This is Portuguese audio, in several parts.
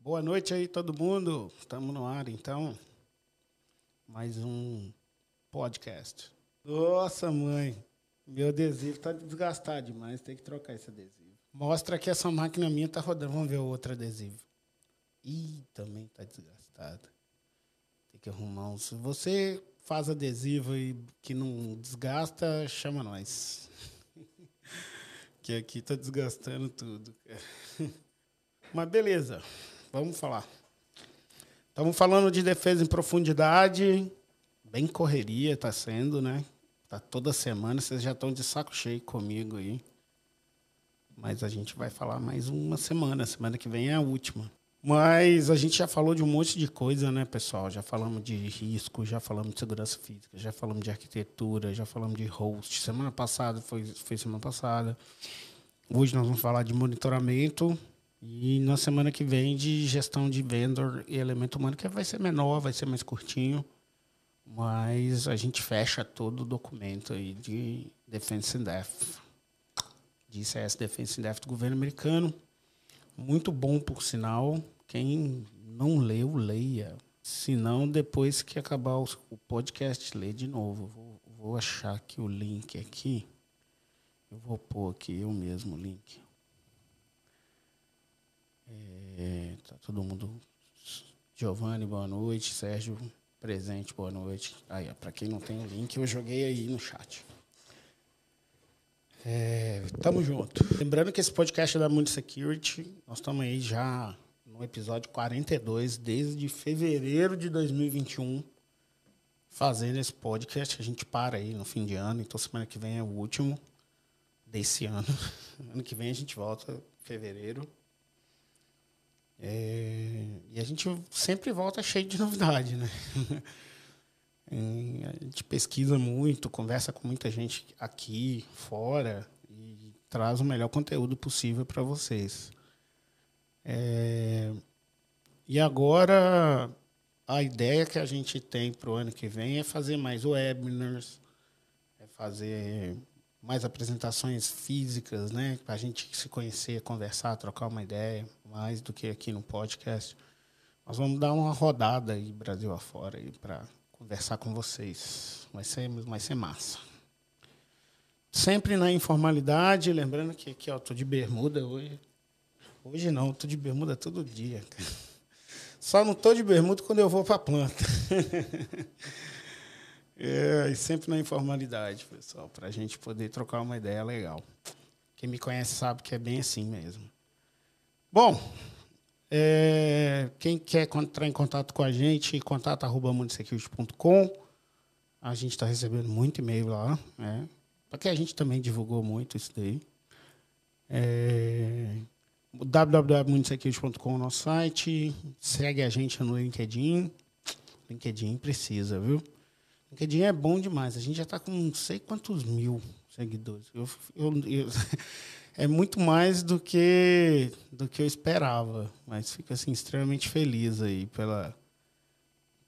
Boa noite aí, todo mundo. Estamos no ar, então. Mais um podcast. Nossa, mãe. Meu adesivo tá desgastado demais. Tem que trocar esse adesivo. Mostra que essa máquina minha tá rodando. Vamos ver o outro adesivo. Ih, também tá desgastado. Tem que arrumar um. Se você faz adesivo e que não desgasta, chama nós. que aqui tá desgastando tudo. Mas beleza. Vamos falar. Estamos falando de defesa em profundidade. Bem correria está sendo, né? Tá toda semana. Vocês já estão de saco cheio comigo aí. Mas a gente vai falar mais uma semana. Semana que vem é a última. Mas a gente já falou de um monte de coisa, né, pessoal? Já falamos de risco, já falamos de segurança física, já falamos de arquitetura, já falamos de host. Semana passada foi, foi semana passada. Hoje nós vamos falar de monitoramento e na semana que vem de gestão de vendor e elemento humano, que vai ser menor, vai ser mais curtinho. Mas a gente fecha todo o documento aí de Defense in Depth, de CS Defense in Depth do governo americano. Muito bom, por sinal. Quem não leu, leia. Se não, depois que acabar o podcast, lê de novo. Vou, vou achar aqui o link aqui. Eu vou pôr aqui eu mesmo o link. É, tá todo mundo. Giovanni, boa noite. Sérgio, presente, boa noite. Aí, para quem não tem o link, eu joguei aí no chat. É, tamo junto. Lembrando que esse podcast é da Mundo Security. Nós estamos aí já no episódio 42, desde fevereiro de 2021, fazendo esse podcast. A gente para aí no fim de ano, então semana que vem é o último desse ano. Ano que vem a gente volta em fevereiro. É, e a gente sempre volta cheio de novidade, né? a gente pesquisa muito, conversa com muita gente aqui, fora, e traz o melhor conteúdo possível para vocês. É, e agora, a ideia que a gente tem para o ano que vem é fazer mais webinars, é fazer mais apresentações físicas, né? Para a gente se conhecer, conversar, trocar uma ideia, mais do que aqui no podcast. Nós vamos dar uma rodada aí, Brasil afora, para conversar com vocês. Vai ser, vai ser massa. Sempre na informalidade, lembrando que aqui, ó, tô de bermuda hoje. Hoje não, tô de bermuda todo dia. Só não tô de bermuda quando eu vou para a planta. É, e sempre na informalidade, pessoal, para a gente poder trocar uma ideia legal. Quem me conhece sabe que é bem assim mesmo. Bom, é, quem quer entrar em contato com a gente, contato arroba mundosecurity.com. A gente está recebendo muito e-mail lá, né? Porque a gente também divulgou muito isso daí. É, www.mundosecurity.com é o nosso site. Segue a gente no LinkedIn. LinkedIn precisa, viu? LinkedIn é bom demais. A gente já está com não sei quantos mil seguidores. Eu, eu, eu, é muito mais do que do que eu esperava, mas fico assim extremamente feliz aí pela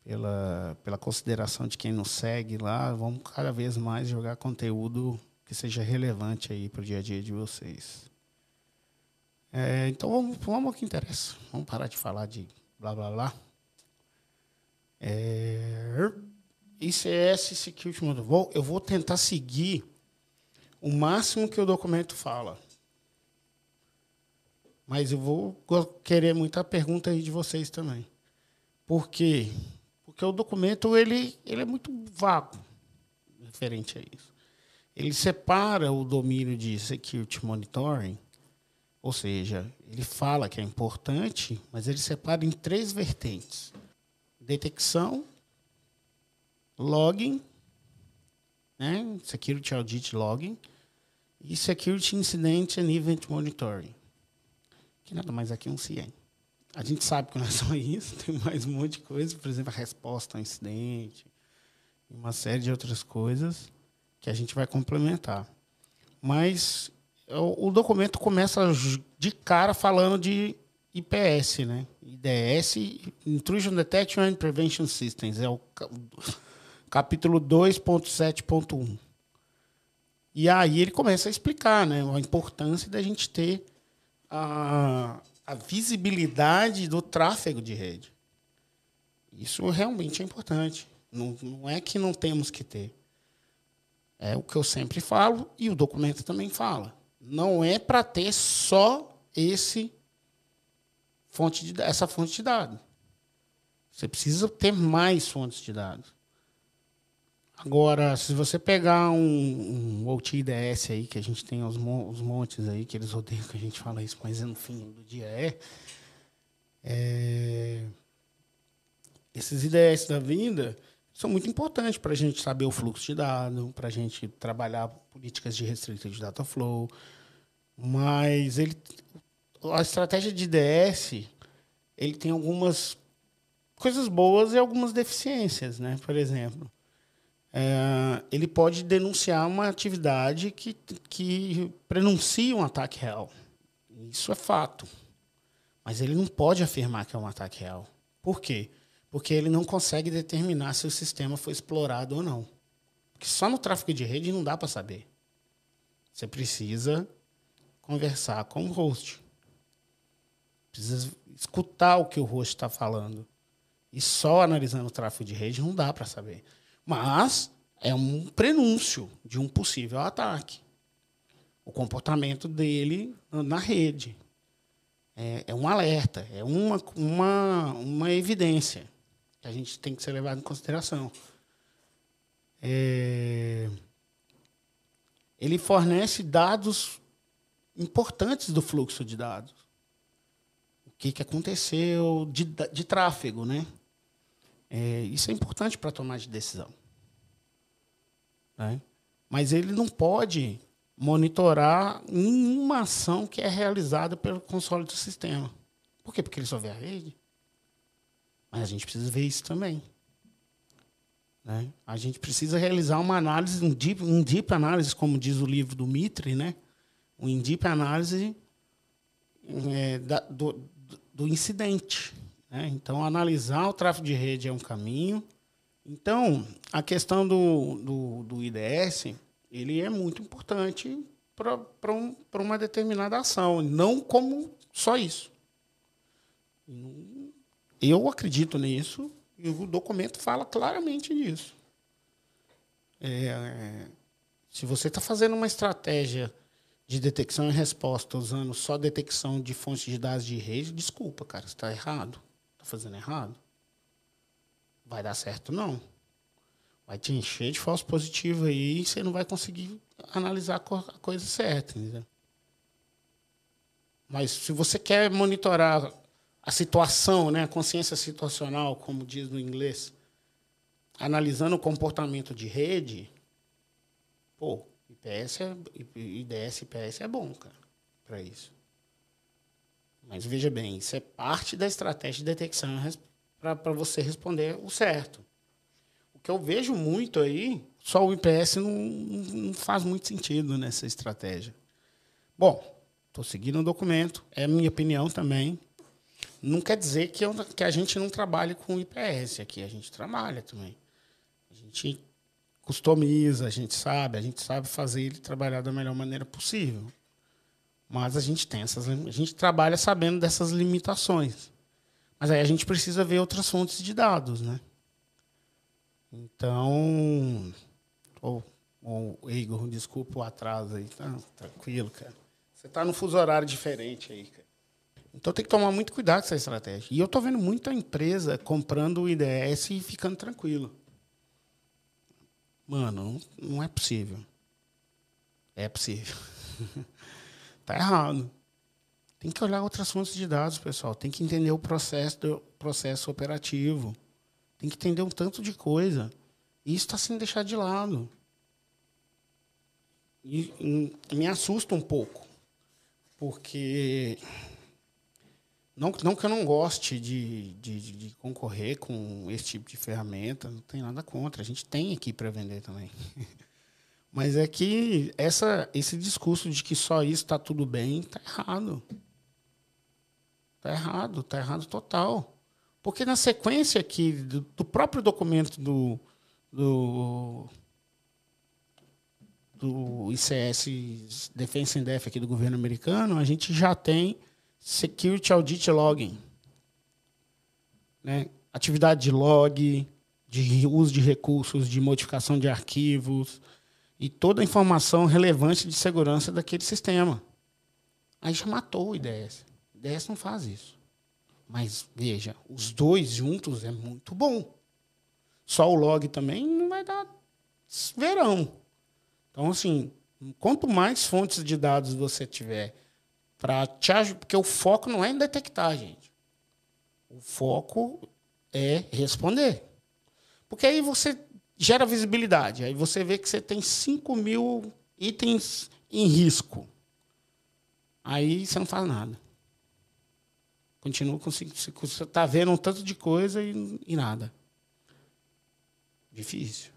pela pela consideração de quem nos segue lá. Vamos cada vez mais jogar conteúdo que seja relevante aí para o dia a dia de vocês. É, então vamos, vamos ao que interessa. Vamos parar de falar de blá blá blá. É... ICS Security Model. Vou, eu vou tentar seguir o máximo que o documento fala. Mas eu vou querer muita pergunta aí de vocês também. Por quê? Porque o documento ele, ele é muito vago referente a isso. Ele separa o domínio de security monitoring, ou seja, ele fala que é importante, mas ele separa em três vertentes: detecção, login, né? Security Audit Logging e Security Incident and Event Monitoring. Que nada mais aqui é um CIEM. A gente sabe que não é só isso, tem mais um monte de coisa, por exemplo, a resposta ao incidente, uma série de outras coisas que a gente vai complementar. Mas o, o documento começa de cara falando de IPS, né? IDS, Intrusion Detection and Prevention Systems. É o capítulo 2.7.1. E aí ele começa a explicar né, a importância da gente ter a, a visibilidade do tráfego de rede. Isso realmente é importante. Não, não é que não temos que ter. É o que eu sempre falo e o documento também fala. Não é para ter só esse fonte de, essa fonte de dados. Você precisa ter mais fontes de dados. Agora, se você pegar um, um OTIDS aí, que a gente tem os, montes aí, que eles odeiam que a gente fala isso, mas no fim do dia é, é esses IDS da vinda são muito importantes para a gente saber o fluxo de dados, para a gente trabalhar políticas de restricted data flow, mas ele, a estratégia de IDS ele tem algumas coisas boas e algumas deficiências, né? Por exemplo, é, ele pode denunciar uma atividade que, que prenuncia um ataque real. Isso é fato. Mas ele não pode afirmar que é um ataque real. Por quê? Porque ele não consegue determinar se o sistema foi explorado ou não. Porque só no tráfego de rede não dá para saber. Você precisa conversar com o host. Precisa escutar o que o host está falando. E só analisando o tráfego de rede não dá para saber. Mas é um prenúncio de um possível ataque. O comportamento dele na rede. É, é um alerta, é uma, uma, uma evidência que a gente tem que ser levado em consideração. É, ele fornece dados importantes do fluxo de dados. O que, que aconteceu de, de tráfego, né? É, isso é importante para tomar de decisão. Né? Mas ele não pode monitorar nenhuma ação que é realizada pelo console do sistema. Por quê? Porque ele só vê a rede. Mas a gente precisa ver isso também. Né? A gente precisa realizar uma análise, um deep, um deep análise, como diz o livro do Mitre, né? um deep análise é, da, do, do incidente. Né? Então, analisar o tráfego de rede é um caminho. Então, a questão do, do, do IDS ele é muito importante para um, uma determinada ação, não como só isso. Eu acredito nisso e o documento fala claramente disso. É, se você está fazendo uma estratégia de detecção e resposta usando só detecção de fontes de dados de rede, desculpa, cara, está errado. Está fazendo errado. Vai dar certo, não. Vai te encher de falso positivo aí e você não vai conseguir analisar a coisa certa. Entendeu? Mas se você quer monitorar a situação, né, a consciência situacional, como diz no inglês, analisando o comportamento de rede, pô, IPS é, IDS IPS é bom, cara, para isso. Mas veja bem, isso é parte da estratégia de detecção para você responder o certo. O que eu vejo muito aí, só o IPS não, não faz muito sentido nessa estratégia. Bom, estou seguindo o documento, é minha opinião também. Não quer dizer que, eu, que a gente não trabalhe com IPS aqui, a gente trabalha também. A gente customiza, a gente sabe, a gente sabe fazer ele trabalhar da melhor maneira possível. Mas a gente tem essas, a gente trabalha sabendo dessas limitações. Mas aí a gente precisa ver outras fontes de dados, né? Então, ou Igor, desculpa o atraso aí, tá tranquilo, cara. Você está num fuso horário diferente aí, cara. Então tem que tomar muito cuidado com essa estratégia. E eu estou vendo muita empresa comprando o IDS e ficando tranquilo. Mano, não, não é possível. É possível. Está errado. Tem que olhar outras fontes de dados, pessoal. Tem que entender o processo, processo operativo. Tem que entender um tanto de coisa. E isso está sendo deixado de lado. E, e, me assusta um pouco. Porque não, não que eu não goste de, de, de, concorrer com esse tipo de ferramenta, não tem nada contra. A gente tem aqui para vender também. Mas é que essa, esse discurso de que só isso está tudo bem está errado. Está errado, está errado total. Porque na sequência aqui do, do próprio documento do, do, do ICS Defense and Def aqui do governo americano, a gente já tem Security Audit Logging. Né? Atividade de log, de uso de recursos, de modificação de arquivos e toda a informação relevante de segurança daquele sistema. Aí já matou o IDS. O IDS não faz isso. Mas, veja, os dois juntos é muito bom. Só o log também não vai dar verão. Então, assim, quanto mais fontes de dados você tiver para te ajudar, porque o foco não é em detectar, gente. O foco é responder. Porque aí você gera visibilidade. Aí você vê que você tem 5 mil itens em risco. Aí você não faz nada. Continua você está vendo um tanto de coisa e, e nada. Difícil.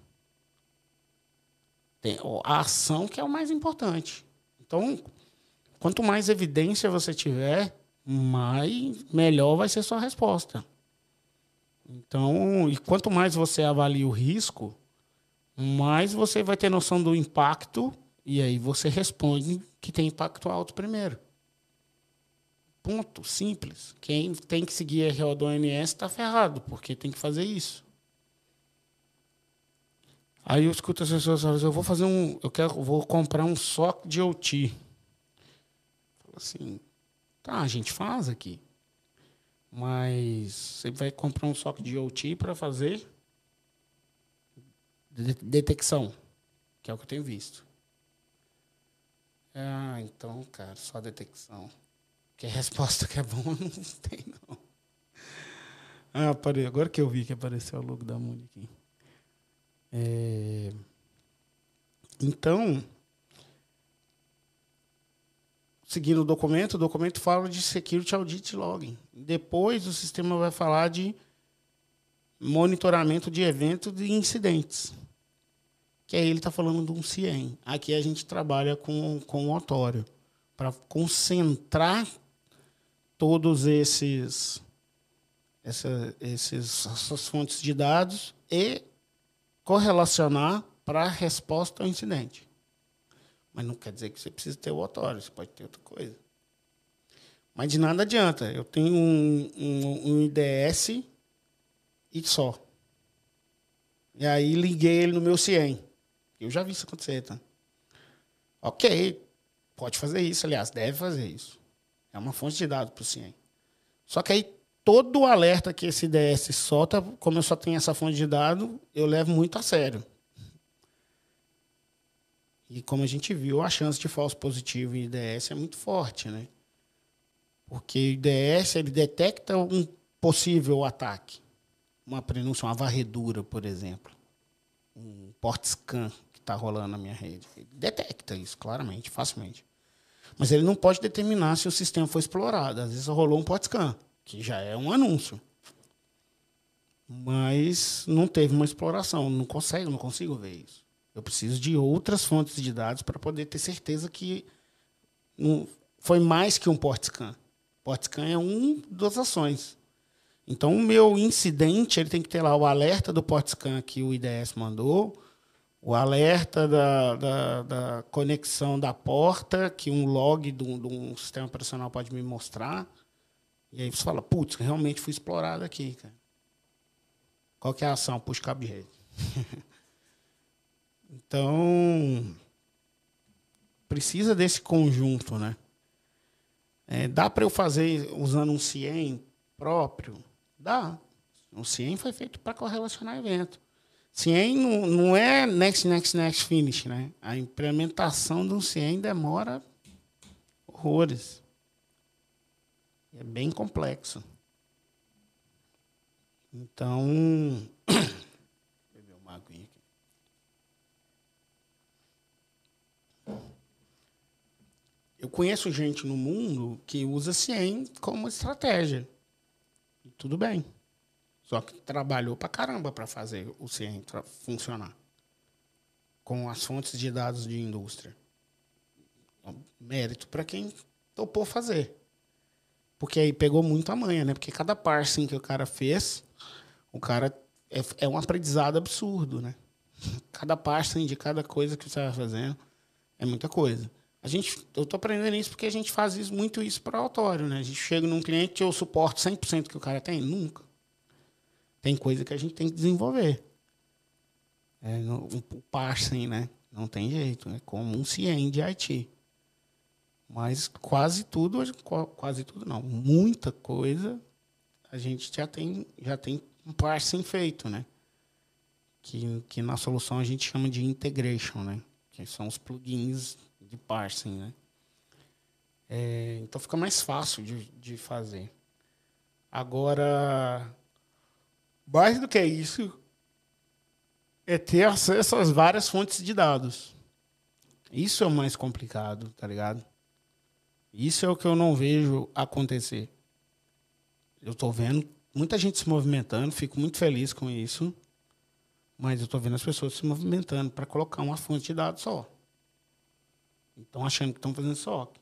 Tem a ação que é o mais importante. Então, quanto mais evidência você tiver, mais melhor vai ser sua resposta. Então, e quanto mais você avalia o risco, mais você vai ter noção do impacto e aí você responde que tem impacto alto primeiro. Ponto, simples. Quem tem que seguir a RO do ONS está ferrado, porque tem que fazer isso. Aí eu escuto as pessoas falando, eu vou fazer um, eu quero, vou comprar um SOC de OT. Falo assim, tá, a gente faz aqui. Mas você vai comprar um SOC de OT para fazer detecção, que é o que eu tenho visto. Ah, então, cara, só detecção. Que a resposta que é bom não tem, não. Ah, agora que eu vi que apareceu o logo da aqui. É... Então, seguindo o documento, o documento fala de Security Audit Login. Depois, o sistema vai falar de monitoramento de eventos e incidentes. Que aí ele está falando de um CIEM. Aqui a gente trabalha com, com o Otório para concentrar todos esses, essa, esses essas fontes de dados e correlacionar para a resposta ao incidente. Mas não quer dizer que você precisa ter o otório, você pode ter outra coisa. Mas de nada adianta. Eu tenho um, um, um IDS e só. E aí liguei ele no meu CIEM. Eu já vi isso acontecer, tá? Ok, pode fazer isso, aliás, deve fazer isso. É uma fonte de dados para o CIEM. Só que aí todo o alerta que esse IDS solta, como eu só tenho essa fonte de dados, eu levo muito a sério. E como a gente viu, a chance de falso positivo em IDS é muito forte, né? Porque o IDS ele detecta um possível ataque. Uma prenúncia, uma varredura, por exemplo. Um port scan que está rolando na minha rede. Ele detecta isso claramente, facilmente. Mas ele não pode determinar se o sistema foi explorado. Às vezes rolou um port scan que já é um anúncio. Mas não teve uma exploração, não consegue, não consigo ver isso. Eu preciso de outras fontes de dados para poder ter certeza que foi mais que um port scan. Port scan é uma das ações. Então, o meu incidente ele tem que ter lá o alerta do port scan que o IDS mandou, o alerta da, da, da conexão da porta, que um log de um, de um sistema operacional pode me mostrar e aí você fala, putz, realmente fui explorado aqui, cara. Qual que é a ação? Puxa cabo de rede. então, precisa desse conjunto, né? É, dá para eu fazer usando um CIEM próprio? Dá. O CIEM foi feito para correlacionar evento. CIEM não, não é next, next, next, finish, né? A implementação do CIEM demora horrores. É bem complexo. Então. beber uma aguinha aqui. Eu conheço gente no mundo que usa CIEM como estratégia. E tudo bem. Só que trabalhou pra caramba para fazer o CIEM funcionar. Com as fontes de dados de indústria. Mérito para quem topou fazer. Porque aí pegou muito a manha, né? Porque cada parsing que o cara fez, o cara é, é um aprendizado absurdo, né? cada parsing de cada coisa que você vai fazendo é muita coisa. A gente, eu estou aprendendo isso porque a gente faz isso, muito isso para autório, né? A gente chega num cliente e eu suporto 100% que o cara tem? Nunca. Tem coisa que a gente tem que desenvolver. É, o parsing, né? Não tem jeito. É como um CIEM de IT. Mas quase tudo, quase tudo não, muita coisa a gente já tem, já tem um parsing feito, né? Que, que na solução a gente chama de integration, né? Que são os plugins de parsing, né? É, então fica mais fácil de, de fazer. Agora, mais do que isso, é ter acesso às várias fontes de dados. Isso é o mais complicado, tá ligado? Isso é o que eu não vejo acontecer. Eu estou vendo muita gente se movimentando, fico muito feliz com isso, mas eu estou vendo as pessoas se movimentando para colocar uma fonte de dados só. Estão achando que estão fazendo SOC.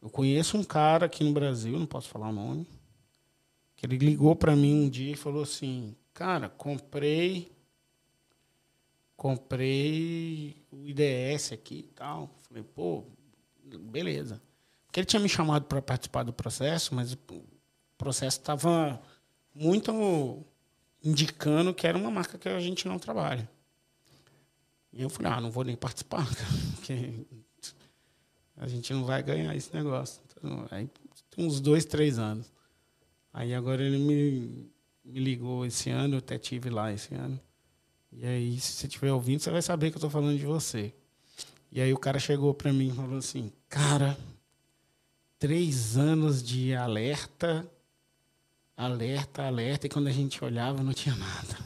Eu conheço um cara aqui no Brasil, não posso falar o nome, que ele ligou para mim um dia e falou assim: Cara, comprei comprei o IDS aqui e tal. Falei, pô, beleza. Porque ele tinha me chamado para participar do processo, mas o processo estava muito indicando que era uma marca que a gente não trabalha. E eu falei, ah, não vou nem participar, porque a gente não vai ganhar esse negócio. Então, aí, uns dois, três anos. Aí agora ele me, me ligou esse ano, eu até tive lá esse ano. E aí, se você estiver ouvindo, você vai saber que eu estou falando de você. E aí o cara chegou para mim e falou assim, cara, três anos de alerta, alerta, alerta, e quando a gente olhava não tinha nada.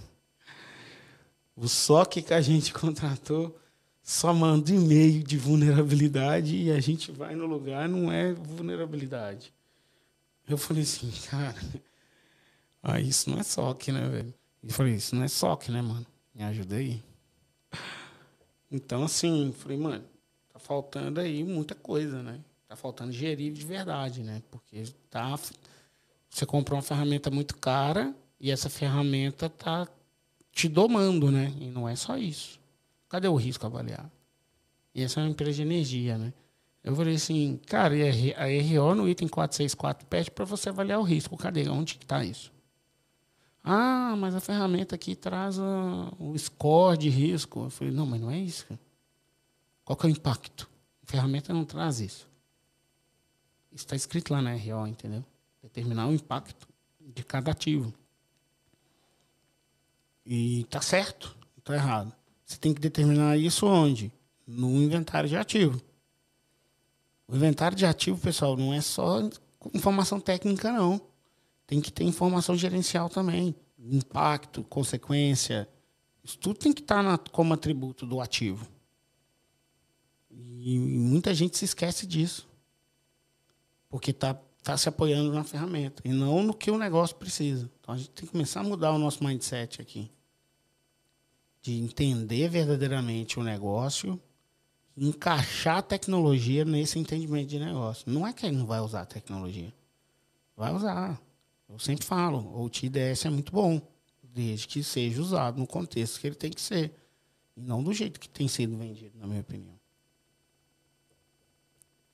O SOC que a gente contratou só manda e-mail de vulnerabilidade e a gente vai no lugar, não é vulnerabilidade. Eu falei assim, cara, ah, isso não é SOC, né, velho? Eu falei, isso não é SOC, né, mano? Me ajuda aí. Então, assim, falei, mano, tá faltando aí muita coisa, né? Tá faltando gerir de verdade, né? Porque tá, você comprou uma ferramenta muito cara e essa ferramenta tá te domando, né? E não é só isso. Cadê o risco avaliar? E essa é uma empresa de energia, né? Eu falei assim, cara, a RO no item 464 pede para você avaliar o risco. Cadê? Onde está isso? Ah, mas a ferramenta aqui traz o score de risco. Eu falei, não, mas não é isso. Qual que é o impacto? A ferramenta não traz isso. Isso está escrito lá na RO, entendeu? Determinar o impacto de cada ativo. E está certo, está errado. Você tem que determinar isso onde? No inventário de ativo. O inventário de ativo, pessoal, não é só informação técnica, não. Tem que ter informação gerencial também. Impacto, consequência. Isso tudo tem que estar na, como atributo do ativo. E, e muita gente se esquece disso porque está tá se apoiando na ferramenta e não no que o negócio precisa. Então a gente tem que começar a mudar o nosso mindset aqui. De entender verdadeiramente o negócio, encaixar a tecnologia nesse entendimento de negócio. Não é que ele não vai usar a tecnologia. Vai usar. Eu sempre falo, o TIDS é muito bom, desde que seja usado no contexto que ele tem que ser. E não do jeito que tem sido vendido, na minha opinião.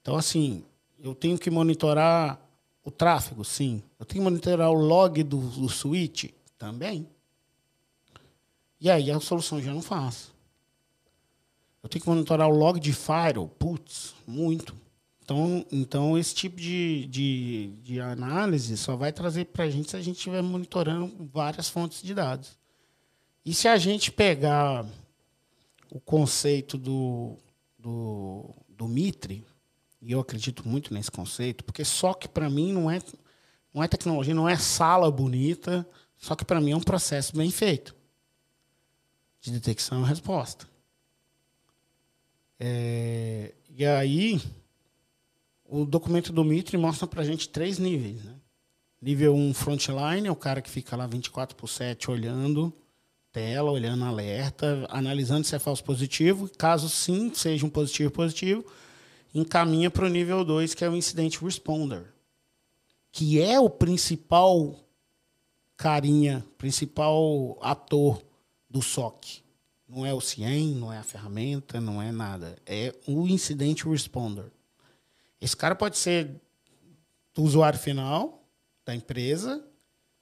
Então, assim, eu tenho que monitorar o tráfego, sim. Eu tenho que monitorar o log do, do switch, também. E aí a solução já não faz. Eu tenho que monitorar o log de firewall, putz, muito. Então, então esse tipo de, de, de análise só vai trazer para a gente se a gente estiver monitorando várias fontes de dados. E se a gente pegar o conceito do, do, do Mitre, e eu acredito muito nesse conceito, porque só que para mim não é, não é tecnologia, não é sala bonita, só que para mim é um processo bem feito de detecção e resposta. É, e aí, o documento do Mitre mostra para a gente três níveis. Né? Nível 1, um, frontline, é o cara que fica lá 24 por 7 olhando tela, olhando alerta, analisando se é falso positivo. Caso sim, seja um positivo positivo, encaminha para o nível 2, que é o Incident Responder, que é o principal carinha, principal ator do SOC. Não é o CIEM, não é a ferramenta, não é nada. É o incident responder. Esse cara pode ser do usuário final da empresa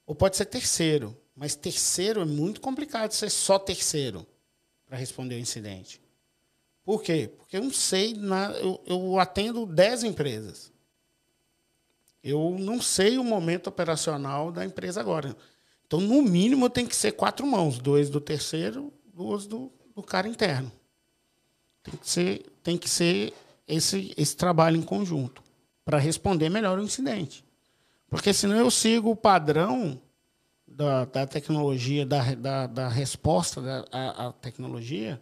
ou pode ser terceiro. Mas terceiro é muito complicado ser só terceiro para responder o incidente. Por quê? Porque eu não sei, eu, eu atendo 10 empresas. Eu não sei o momento operacional da empresa agora. Então, no mínimo, tem que ser quatro mãos: dois do terceiro, duas do, do cara interno. Tem que ser, tem que ser esse, esse trabalho em conjunto para responder melhor o incidente. Porque senão eu sigo o padrão da, da tecnologia, da, da, da resposta da, à, à tecnologia,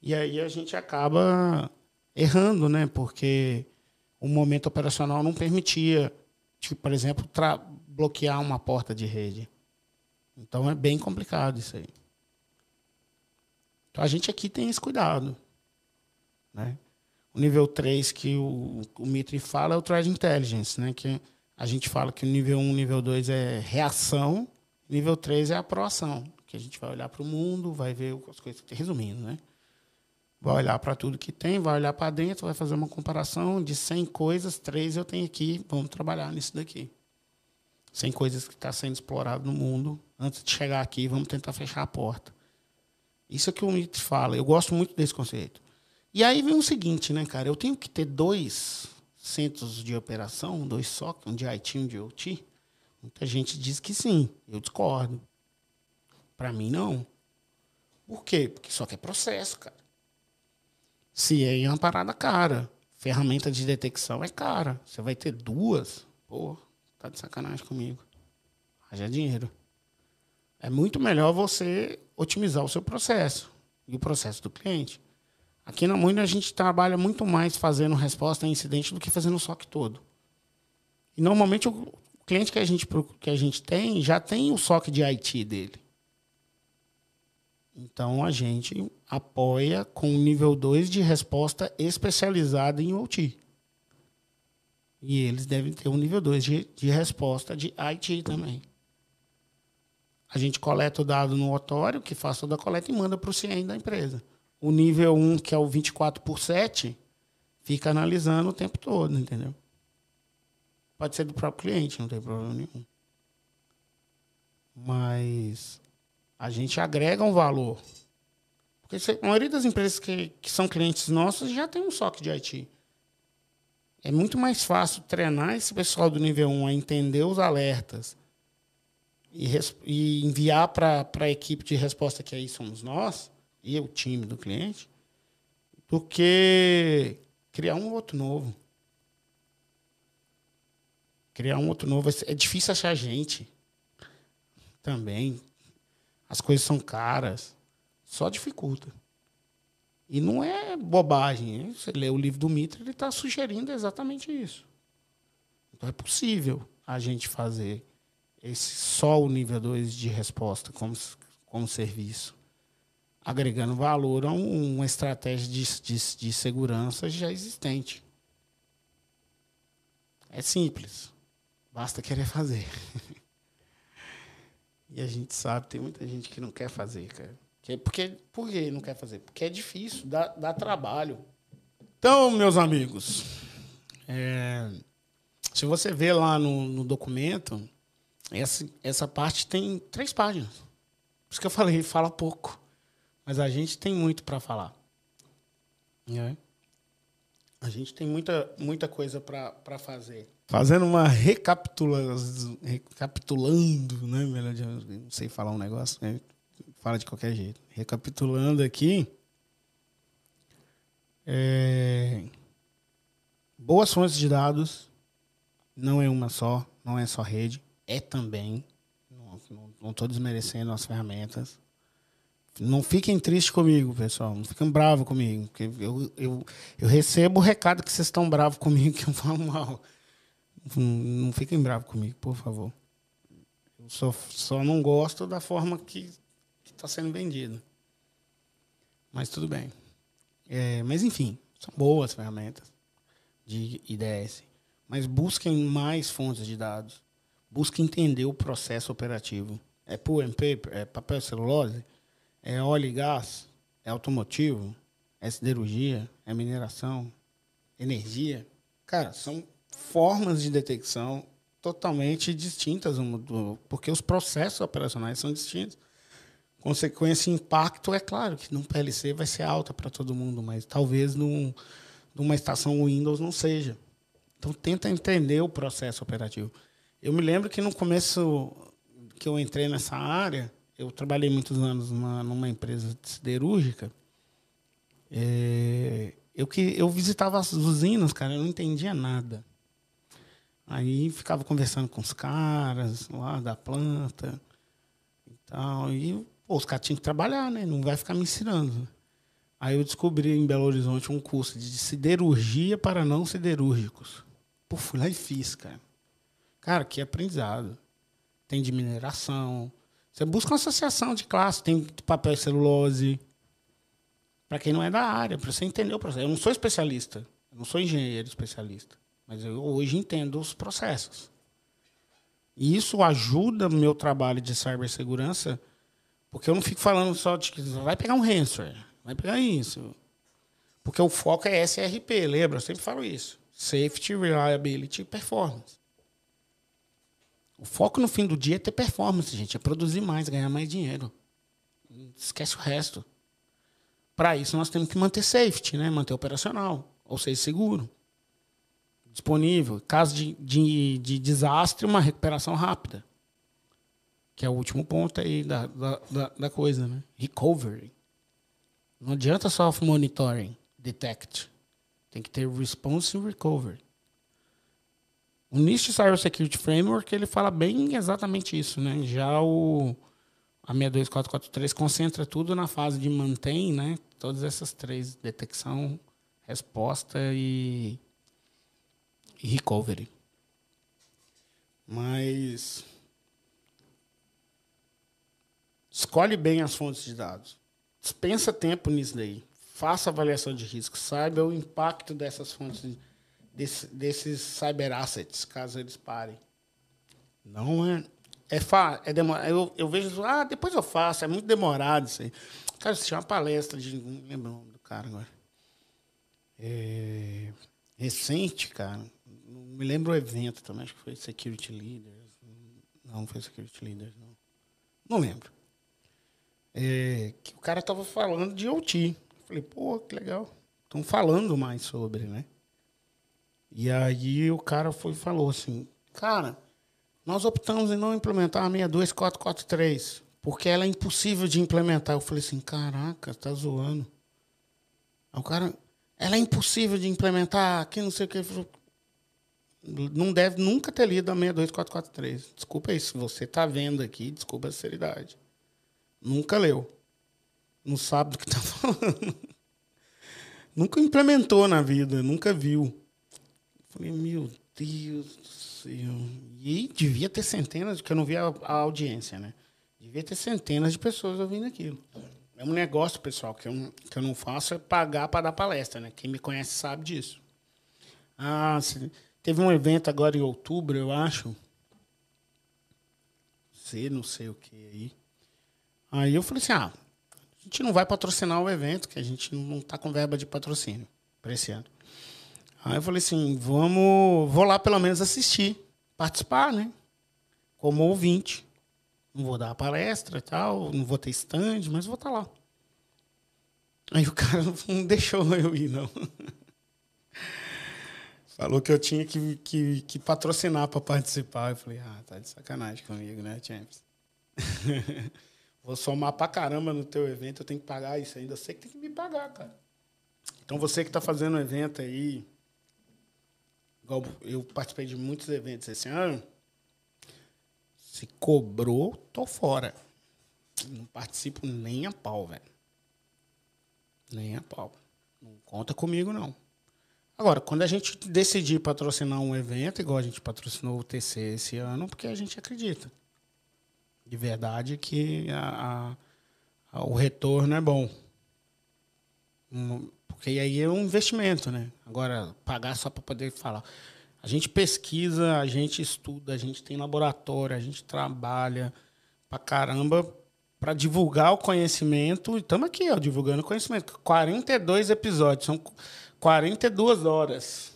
e aí a gente acaba errando, né? Porque o momento operacional não permitia, tipo, por exemplo, bloquear uma porta de rede. Então é bem complicado isso aí. Então a gente aqui tem esse cuidado. Né? O nível 3 que o, o Mitri fala é o Threat Intelligence, né? que a gente fala que o nível 1 nível 2 é reação, nível 3 é a proação, que a gente vai olhar para o mundo, vai ver as coisas, resumindo, né? Vai olhar para tudo que tem, vai olhar para dentro, vai fazer uma comparação de 100 coisas, três eu tenho aqui, vamos trabalhar nisso daqui. 100 coisas que está sendo explorado no mundo, antes de chegar aqui, vamos tentar fechar a porta. Isso é que o Mitri fala, eu gosto muito desse conceito. E aí vem o seguinte, né, cara? Eu tenho que ter dois centros de operação, dois SOC, um de IT e um de OT. Muita gente diz que sim, eu discordo. Para mim, não. Por quê? Porque só que é processo, cara. Se é uma parada cara. Ferramenta de detecção é cara. Você vai ter duas. Pô, tá de sacanagem comigo. Haja dinheiro. É muito melhor você otimizar o seu processo e o processo do cliente. Aqui na Moina a gente trabalha muito mais fazendo resposta a incidente do que fazendo o SOC todo. E normalmente o cliente que a gente, que a gente tem já tem o SOC de IT dele. Então a gente apoia com o nível 2 de resposta especializada em OT. E eles devem ter um nível 2 de, de resposta de IT também. A gente coleta o dado no otório, que faz toda a coleta e manda para o CIEM da empresa. O nível 1, que é o 24 por 7, fica analisando o tempo todo, entendeu? Pode ser do próprio cliente, não tem problema nenhum. Mas a gente agrega um valor. Porque a maioria das empresas que, que são clientes nossos já tem um SOC de IT. É muito mais fácil treinar esse pessoal do nível 1 a entender os alertas e, e enviar para a equipe de resposta, que aí somos nós, e o time do cliente, do que criar um outro novo. Criar um outro novo. É difícil achar gente também. As coisas são caras. Só dificulta. E não é bobagem. Você lê o livro do Mitra, ele está sugerindo exatamente isso. Então é possível a gente fazer esse só o nível 2 de resposta como, como serviço, agregando valor a um, uma estratégia de, de, de segurança já existente. É simples. Basta querer fazer. e a gente sabe, tem muita gente que não quer fazer, cara. Porque, por que não quer fazer? Porque é difícil, dá, dá trabalho. Então, meus amigos, é, se você vê lá no, no documento, essa, essa parte tem três páginas. Por isso que eu falei, fala pouco. Mas a gente tem muito para falar. É. A gente tem muita, muita coisa para fazer. Fazendo uma recapitulando, recapitulando, né? Melhor, não sei falar um negócio, né? fala de qualquer jeito. Recapitulando aqui, é... boas fontes de dados, não é uma só, não é só rede, é também. Não estou desmerecendo as ferramentas. Não fiquem tristes comigo, pessoal. Não fiquem bravos comigo. Porque eu, eu, eu recebo o recado que vocês estão bravos comigo, que eu falo mal. Não fiquem bravos comigo, por favor. Eu só, só não gosto da forma que está sendo vendido. Mas tudo bem. É, mas, enfim, são boas ferramentas de IDS. Mas busquem mais fontes de dados. Busquem entender o processo operativo. É pool and paper? É papel celulose? É óleo e gás? é automotivo, é siderurgia, é mineração, energia. Cara, são formas de detecção totalmente distintas, porque os processos operacionais são distintos. Consequência e impacto, é claro que no PLC vai ser alta para todo mundo, mas talvez num, numa estação Windows não seja. Então, tenta entender o processo operativo. Eu me lembro que no começo que eu entrei nessa área, eu trabalhei muitos anos numa, numa empresa siderúrgica. É, eu, que, eu visitava as usinas, cara, eu não entendia nada. Aí ficava conversando com os caras lá da planta e tal. E pô, os caras tinham que trabalhar, né? Não vai ficar me ensinando. Aí eu descobri em Belo Horizonte um curso de siderurgia para não siderúrgicos. Pô, fui lá e fiz, cara. Cara, que aprendizado. Tem de mineração, você busca uma associação de classe, tem papel e celulose. Para quem não é da área, para você entender o processo. Eu não sou especialista, eu não sou engenheiro especialista, mas eu hoje entendo os processos. E isso ajuda no meu trabalho de cibersegurança, porque eu não fico falando só de que vai pegar um ransomware, vai pegar isso. Porque o foco é SRP, lembra? Eu sempre falo isso. Safety, Reliability e Performance. O foco no fim do dia é ter performance, gente. É produzir mais, ganhar mais dinheiro. Esquece o resto. Para isso, nós temos que manter safety, né? manter operacional, ou seja, seguro. Disponível. Caso de, de, de desastre, uma recuperação rápida. Que é o último ponto aí da, da, da, coisa, né? Recovery. Não adianta só monitoring, detect. Tem que ter response e recovery. O NIST Cybersecurity Framework ele fala bem exatamente isso, né? Já o a 62443 concentra tudo na fase de mantém, né? Todas essas três: detecção, resposta e, e recovery. Mas escolhe bem as fontes de dados. Dispensa tempo nisso daí. Faça avaliação de risco. Saiba o impacto dessas fontes de desse, desses cyber assets, caso eles parem. Não é. É, é demorado. Eu, eu vejo, ah, depois eu faço, é muito demorado isso aí. Cara, tinha uma palestra de. Não lembro o nome do cara agora. É, recente, cara. Não me lembro o evento também, acho que foi Security Leaders. Não, não foi Security Leaders, não. Não lembro. É, que o cara tava falando de OT. Falei, pô, que legal. Estão falando mais sobre, né? E aí o cara foi e falou assim, cara, nós optamos em não implementar a 62443, porque ela é impossível de implementar. Eu falei assim, caraca, tá zoando. Aí o cara, ela é impossível de implementar aqui, não sei o que. Não deve nunca ter lido a 62443. Desculpa aí, se você está vendo aqui, desculpa a seriedade. Nunca leu. Não sabe do que está falando. nunca implementou na vida, nunca viu. Falei, meu Deus do céu. E devia ter centenas, porque eu não via a, audiência, né? Devia ter centenas de pessoas ouvindo aquilo. É um negócio, pessoal, que eu, que eu não faço é pagar para dar palestra, né? Quem me conhece sabe disso. Ah, teve um evento agora em outubro, eu acho. Sei, não sei o que aí. Aí eu falei assim: ah, a gente não vai patrocinar o evento, que a gente não está com verba de patrocínio para esse ano. Aí eu falei assim, vamos, vou lá pelo menos assistir, participar, né? Como ouvinte. Não vou dar palestra e tal, não vou ter stand, mas vou estar tá lá. Aí o cara não deixou eu ir, não. Falou que eu tinha que, que, que patrocinar para participar. Eu falei, ah, tá de sacanagem comigo, né, Champs? Vou somar pra caramba no teu evento, eu tenho que pagar isso ainda. Eu sei que tem que me pagar, cara. Então você que está fazendo um evento aí, igual eu participei de muitos eventos esse ano, se cobrou, tô fora. Não participo nem a pau, velho. Nem a pau. Não conta comigo, não. Agora, quando a gente decidir patrocinar um evento, igual a gente patrocinou o TC esse ano, porque a gente acredita. De verdade que a, a, a, o retorno é bom. Porque aí é um investimento, né? Agora, pagar só para poder falar. A gente pesquisa, a gente estuda, a gente tem laboratório, a gente trabalha pra caramba para divulgar o conhecimento. Estamos aqui, ó, divulgando o conhecimento. 42 episódios, são 42 horas.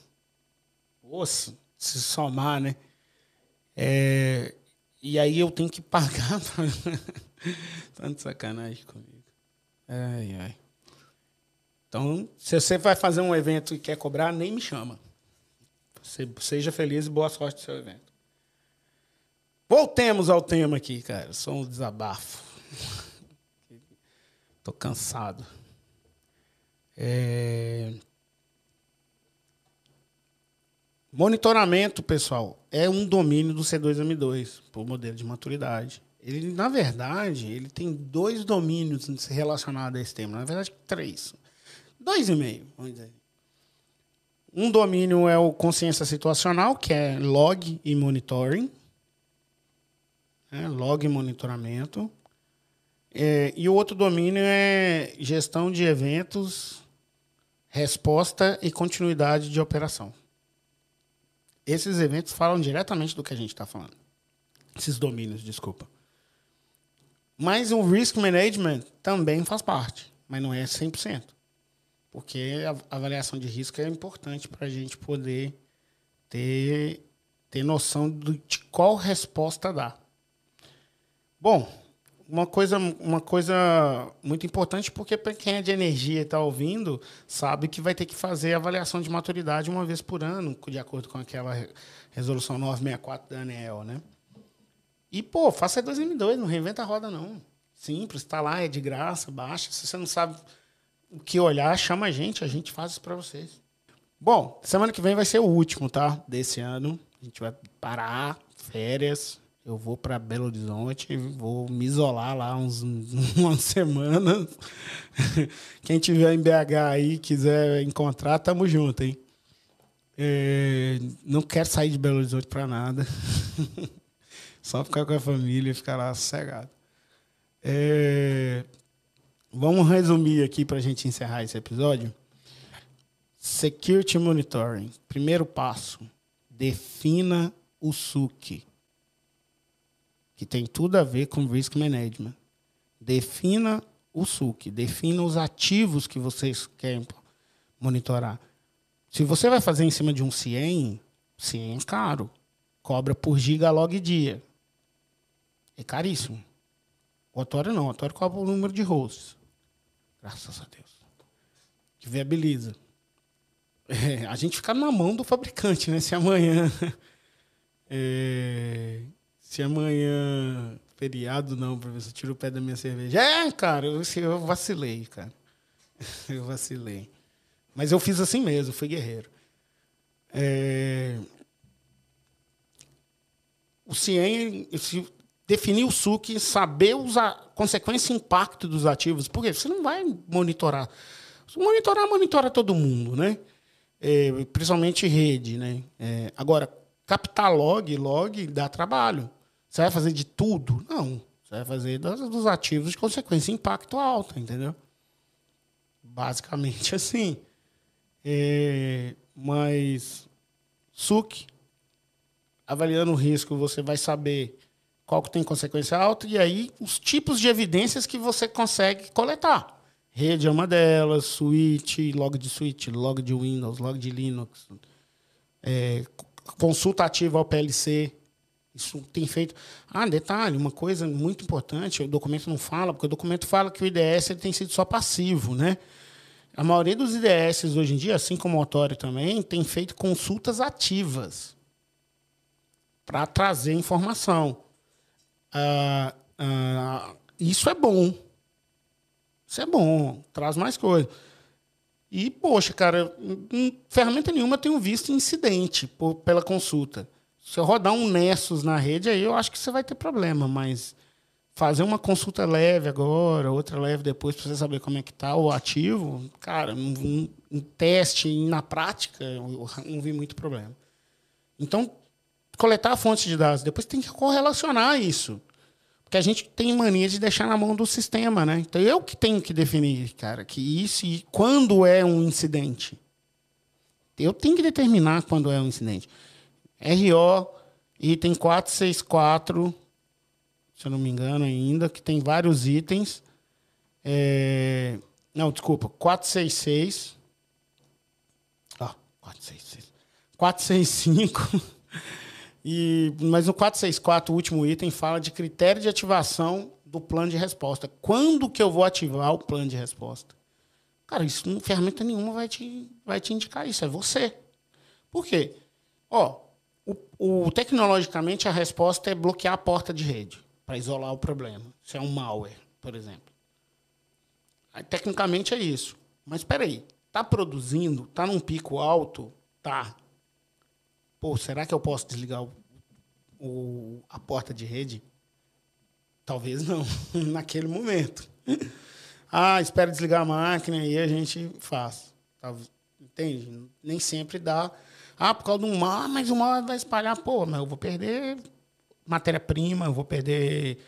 Nossa, se somar, né? É, e aí eu tenho que pagar. Tanto sacanagem comigo. Ai, ai. Então, se você vai fazer um evento e quer cobrar, nem me chama. Seja feliz e boa sorte no seu evento. Voltemos ao tema aqui, cara. Só um desabafo. Tô cansado. É... Monitoramento, pessoal, é um domínio do C2M2, por modelo de maturidade. Ele, na verdade, ele tem dois domínios relacionados a esse tema. Na verdade, três. Dois e meio, vamos dizer. Um domínio é o consciência situacional, que é log e monitoring. É, log e monitoramento. É, e o outro domínio é gestão de eventos, resposta e continuidade de operação. Esses eventos falam diretamente do que a gente está falando. Esses domínios, desculpa. Mas o risk management também faz parte, mas não é 100%. Porque a avaliação de risco é importante para a gente poder ter, ter noção de qual resposta dar. Bom, uma coisa, uma coisa muito importante, porque para quem é de energia e está ouvindo, sabe que vai ter que fazer avaliação de maturidade uma vez por ano, de acordo com aquela resolução 964 da ANEEL, né? E, pô, faça 2002, não reinventa a roda, não. Simples, está lá, é de graça, baixa. Se você não sabe o que olhar, chama a gente, a gente faz isso para vocês. Bom, semana que vem vai ser o último, tá? Desse ano. A gente vai parar, férias. Eu vou para Belo Horizonte, vou me isolar lá uns, umas semanas. Quem tiver em BH aí, quiser encontrar, tamo junto, hein? É, não quero sair de Belo Horizonte para nada. Só ficar com a família e ficar lá sossegado. É, Vamos resumir aqui para a gente encerrar esse episódio. Security Monitoring. Primeiro passo: defina o SUC, que tem tudo a ver com Risk Management. Defina o SUC, defina os ativos que vocês querem monitorar. Se você vai fazer em cima de um CIEM, CIEM é caro. Cobra por giga log dia. É caríssimo. O Otório não. O Otório cobra o número de hosts. Graças a Deus. Que viabiliza. É, a gente fica na mão do fabricante, né? Se amanhã. É, se amanhã. Feriado não, professor, tira o pé da minha cerveja. É, cara, eu, eu vacilei, cara. Eu vacilei. Mas eu fiz assim mesmo, fui guerreiro. É, o CIEM, definir o SUC, saber os consequência e impacto dos ativos, porque você não vai monitorar. Monitorar, monitora todo mundo, né? É, principalmente rede, né? É, agora, captar log, log dá trabalho. Você vai fazer de tudo? Não. Você vai fazer dos, ativos de consequência e impacto alto, entendeu? Basicamente assim. É, mas SUC, avaliando o risco, você vai saber qual que tem consequência alta, e aí os tipos de evidências que você consegue coletar. Rede é uma delas, switch, log de switch, log de Windows, log de Linux, é, consulta ativa ao PLC. Isso tem feito. Ah, detalhe, uma coisa muito importante, o documento não fala, porque o documento fala que o IDS tem sido só passivo, né? A maioria dos IDS hoje em dia, assim como o Autório também, tem feito consultas ativas para trazer informação. Ah, ah, isso é bom. Isso é bom, traz mais coisa. E, poxa, cara, em ferramenta nenhuma eu tenho visto incidente por, pela consulta. Se eu rodar um Nessus na rede, aí eu acho que você vai ter problema, mas fazer uma consulta leve agora, outra leve depois, para você saber como é que está o ativo, cara, um, um teste na prática, eu não vi muito problema. Então, coletar a fonte de dados. Depois tem que correlacionar isso. Porque a gente tem mania de deixar na mão do sistema, né? Então eu que tenho que definir, cara, que isso e quando é um incidente. Eu tenho que determinar quando é um incidente. RO, item 464, se eu não me engano ainda, que tem vários itens. É... Não, desculpa, 466. Ó, 466. 465. E, mas no 464, o último item, fala de critério de ativação do plano de resposta. Quando que eu vou ativar o plano de resposta? Cara, isso não ferramenta nenhuma vai te, vai te indicar isso, é você. Por quê? Ó, o, o, tecnologicamente a resposta é bloquear a porta de rede para isolar o problema. Isso é um malware, por exemplo. Aí, tecnicamente é isso. Mas espera aí, tá produzindo, tá num pico alto, tá. Pô, será que eu posso desligar o, o, a porta de rede? Talvez não, naquele momento. ah, espera desligar a máquina e a gente faz. Entende? Nem sempre dá. Ah, por causa do mal, ah, mas o mal vai espalhar. Pô, mas eu vou perder matéria-prima, eu vou perder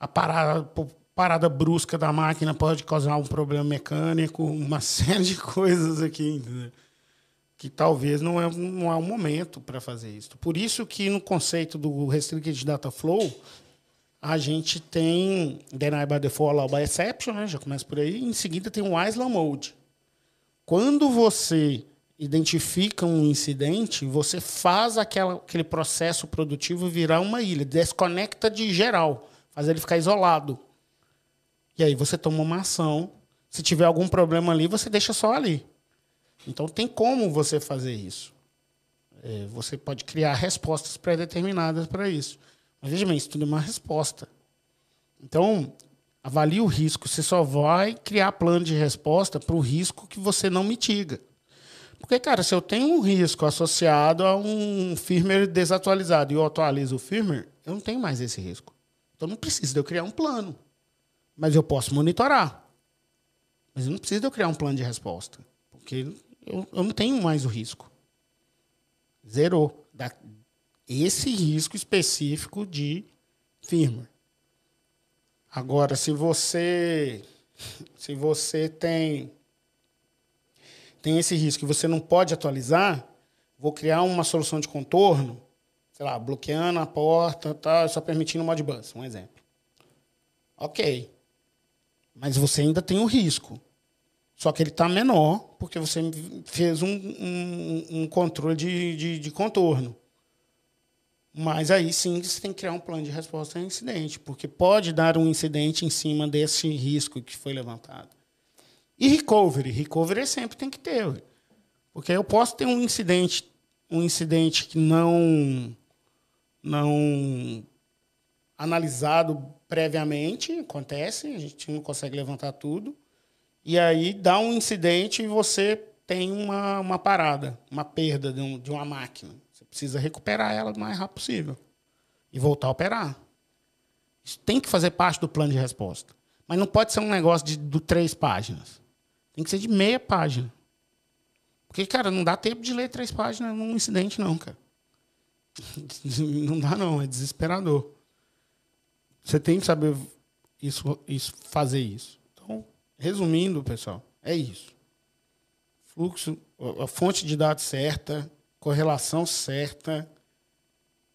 a parada, parada brusca da máquina pode causar um problema mecânico, uma série de coisas aqui, entendeu? Que talvez não é, não é o momento para fazer isso. Por isso que no conceito do Restricted Data Flow, a gente tem Deny by Default, Allow by Exception, né? já começa por aí, em seguida tem o Island Mode. Quando você identifica um incidente, você faz aquela, aquele processo produtivo virar uma ilha, desconecta de geral, faz ele ficar isolado. E aí você toma uma ação. Se tiver algum problema ali, você deixa só ali. Então tem como você fazer isso. É, você pode criar respostas pré-determinadas para isso. Mas veja bem, isso tudo é uma resposta. Então, avalie o risco. Você só vai criar plano de resposta para o risco que você não mitiga. Porque, cara, se eu tenho um risco associado a um firmware desatualizado e eu atualizo o firmware, eu não tenho mais esse risco. Então não precisa de eu criar um plano. Mas eu posso monitorar. Mas não precisa de eu criar um plano de resposta. Porque eu, eu não tenho mais o risco. Zerou. Da, esse risco específico de firmware. Agora, se você se você tem tem esse risco e você não pode atualizar, vou criar uma solução de contorno, sei lá, bloqueando a porta, tá, só permitindo Modbus, um exemplo. Ok. Mas você ainda tem o risco. Só que ele está menor, porque você fez um, um, um controle de, de, de, contorno. Mas aí sim você tem que criar um plano de resposta a incidente, porque pode dar um incidente em cima desse risco que foi levantado. E recovery. Recovery sempre tem que ter. Porque eu posso ter um incidente, um incidente que não, não analisado previamente, acontece, a gente não consegue levantar tudo. E aí dá um incidente e você tem uma, uma parada, uma perda de, um, de uma máquina. Você precisa recuperar ela o mais rápido possível e voltar a operar. Isso tem que fazer parte do plano de resposta. Mas não pode ser um negócio de, de três páginas. Tem que ser de meia página. Porque, cara, não dá tempo de ler três páginas num incidente, não, cara. Não dá, não. É desesperador. Você tem que saber isso, isso, fazer isso. Resumindo, pessoal, é isso. Fluxo, a fonte de dados certa, correlação certa,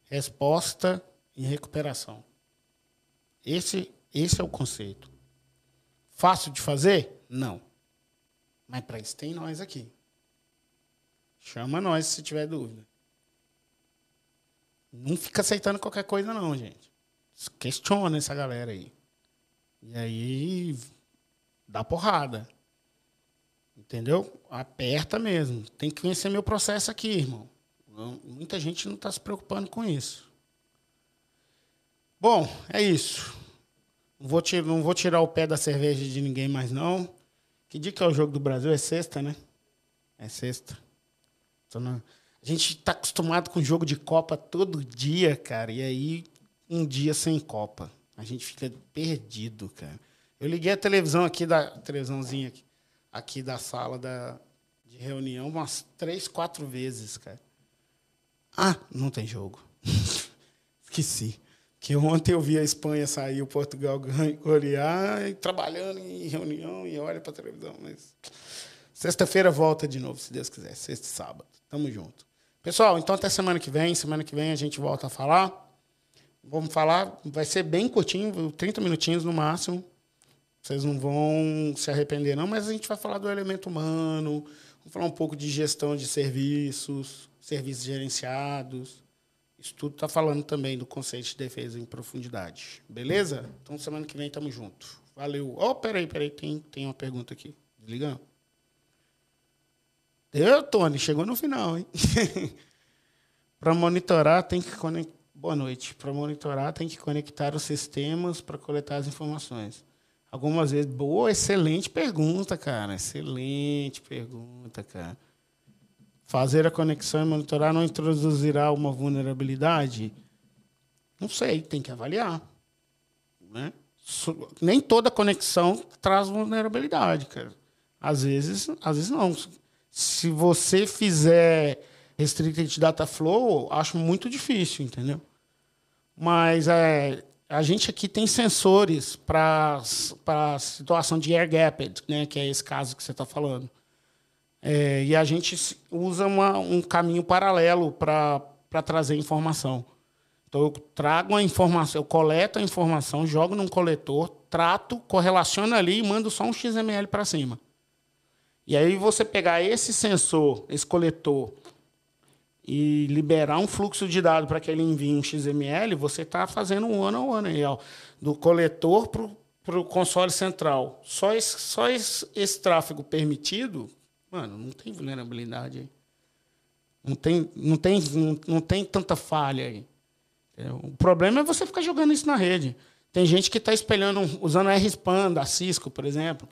resposta e recuperação. Esse, esse é o conceito. Fácil de fazer? Não. Mas para isso tem nós aqui. Chama nós se tiver dúvida. Não fica aceitando qualquer coisa, não, gente. Questiona essa galera aí. E aí dá porrada. Entendeu? Aperta mesmo. Tem que conhecer meu processo aqui, irmão. Muita gente não está se preocupando com isso. Bom, é isso. Não vou, tirar, não vou tirar o pé da cerveja de ninguém mais, não. Que dia que é o jogo do Brasil? É sexta, né? É sexta. A gente está acostumado com jogo de Copa todo dia, cara. E aí, um dia sem Copa. A gente fica perdido, cara. Eu liguei a televisão aqui, da televisãozinha aqui, aqui da sala da, de reunião umas três, quatro vezes, cara. Ah, não tem jogo. Esqueci. Que ontem eu vi a Espanha sair, o Portugal golear, e trabalhando em reunião e olha para a televisão. Mas sexta-feira volta de novo, se Deus quiser. Sexta e sábado. Tamo junto. Pessoal, então até semana que vem. Semana que vem a gente volta a falar. Vamos falar, vai ser bem curtinho, 30 minutinhos no máximo. Vocês não vão se arrepender, não, mas a gente vai falar do elemento humano, vamos falar um pouco de gestão de serviços, serviços gerenciados. Isso tudo está falando também do conceito de defesa em profundidade. Beleza? Então, semana que vem estamos juntos. Valeu. Oh, peraí, peraí, tem, tem uma pergunta aqui. Desligando. Eu, Tony, chegou no final, hein? para monitorar, tem que conectar. Boa noite. Para monitorar, tem que conectar os sistemas para coletar as informações. Algumas vezes. Boa, excelente pergunta, cara. Excelente pergunta, cara. Fazer a conexão e monitorar não introduzirá uma vulnerabilidade? Não sei, tem que avaliar. Né? Nem toda conexão traz vulnerabilidade, cara. Às vezes, às vezes não. Se você fizer restricted data flow, acho muito difícil, entendeu? Mas é, a gente aqui tem sensores para a situação de air gapped, né, que é esse caso que você está falando. É, e a gente usa uma, um caminho paralelo para trazer informação. Então, eu trago a informação, eu coleto a informação, jogo num coletor, trato, correlaciono ali e mando só um XML para cima. E aí você pegar esse sensor, esse coletor, e liberar um fluxo de dados para que ele envie um XML, você está fazendo um ano a one aí, ó, do coletor para o console central. Só esse, só esse, esse tráfego permitido, mano, não tem vulnerabilidade aí. Não tem, não tem, não, não tem tanta falha aí. O problema é você ficar jogando isso na rede. Tem gente que está espelhando, usando RSPAN da Cisco, por exemplo,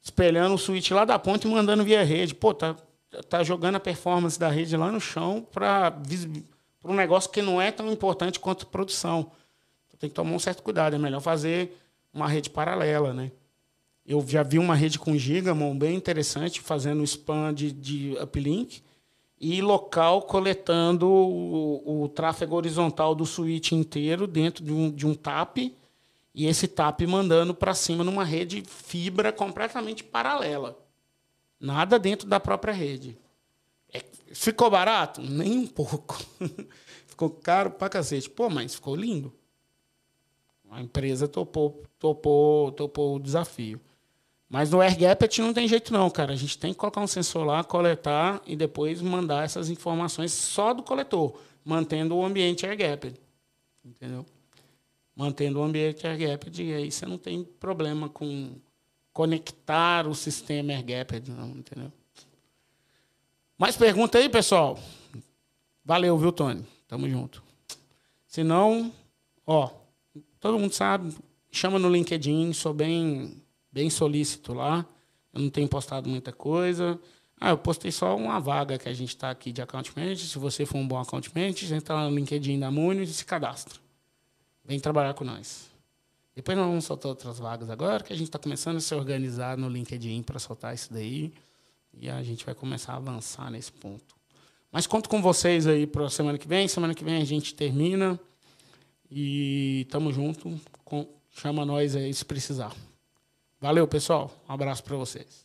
espelhando o switch lá da ponta e mandando via rede. Pô, tá, tá jogando a performance da rede lá no chão para um negócio que não é tão importante quanto produção. Então, tem que tomar um certo cuidado. É melhor fazer uma rede paralela, né? Eu já vi uma rede com Gigamon bem interessante, fazendo spam de, de uplink e local coletando o, o tráfego horizontal do switch inteiro dentro de um, de um TAP e esse TAP mandando para cima numa rede fibra completamente paralela. Nada dentro da própria rede. É, ficou barato? Nem um pouco. ficou caro pra cacete. Pô, mas ficou lindo. A empresa topou, topou, topou o desafio. Mas no AirGap não tem jeito não, cara. A gente tem que colocar um sensor lá, coletar e depois mandar essas informações só do coletor, mantendo o ambiente AirGap. Entendeu? Mantendo o ambiente AirGap e aí você não tem problema com conectar o sistema AirGapped, não, entendeu? Mais pergunta aí, pessoal? Valeu, viu, Tony? Tamo junto. Se não, ó, todo mundo sabe, chama no LinkedIn, sou bem, bem solícito lá. Eu não tenho postado muita coisa. Ah, eu postei só uma vaga que a gente está aqui de account manager. Se você for um bom account manager, entra lá no LinkedIn da Muni e se cadastra. Vem trabalhar com nós. Depois nós vamos soltar outras vagas agora, que a gente está começando a se organizar no LinkedIn para soltar isso daí. E a gente vai começar a avançar nesse ponto. Mas conto com vocês aí para a semana que vem. Semana que vem a gente termina. E tamo junto. Com, chama nós aí se precisar. Valeu, pessoal. Um abraço para vocês.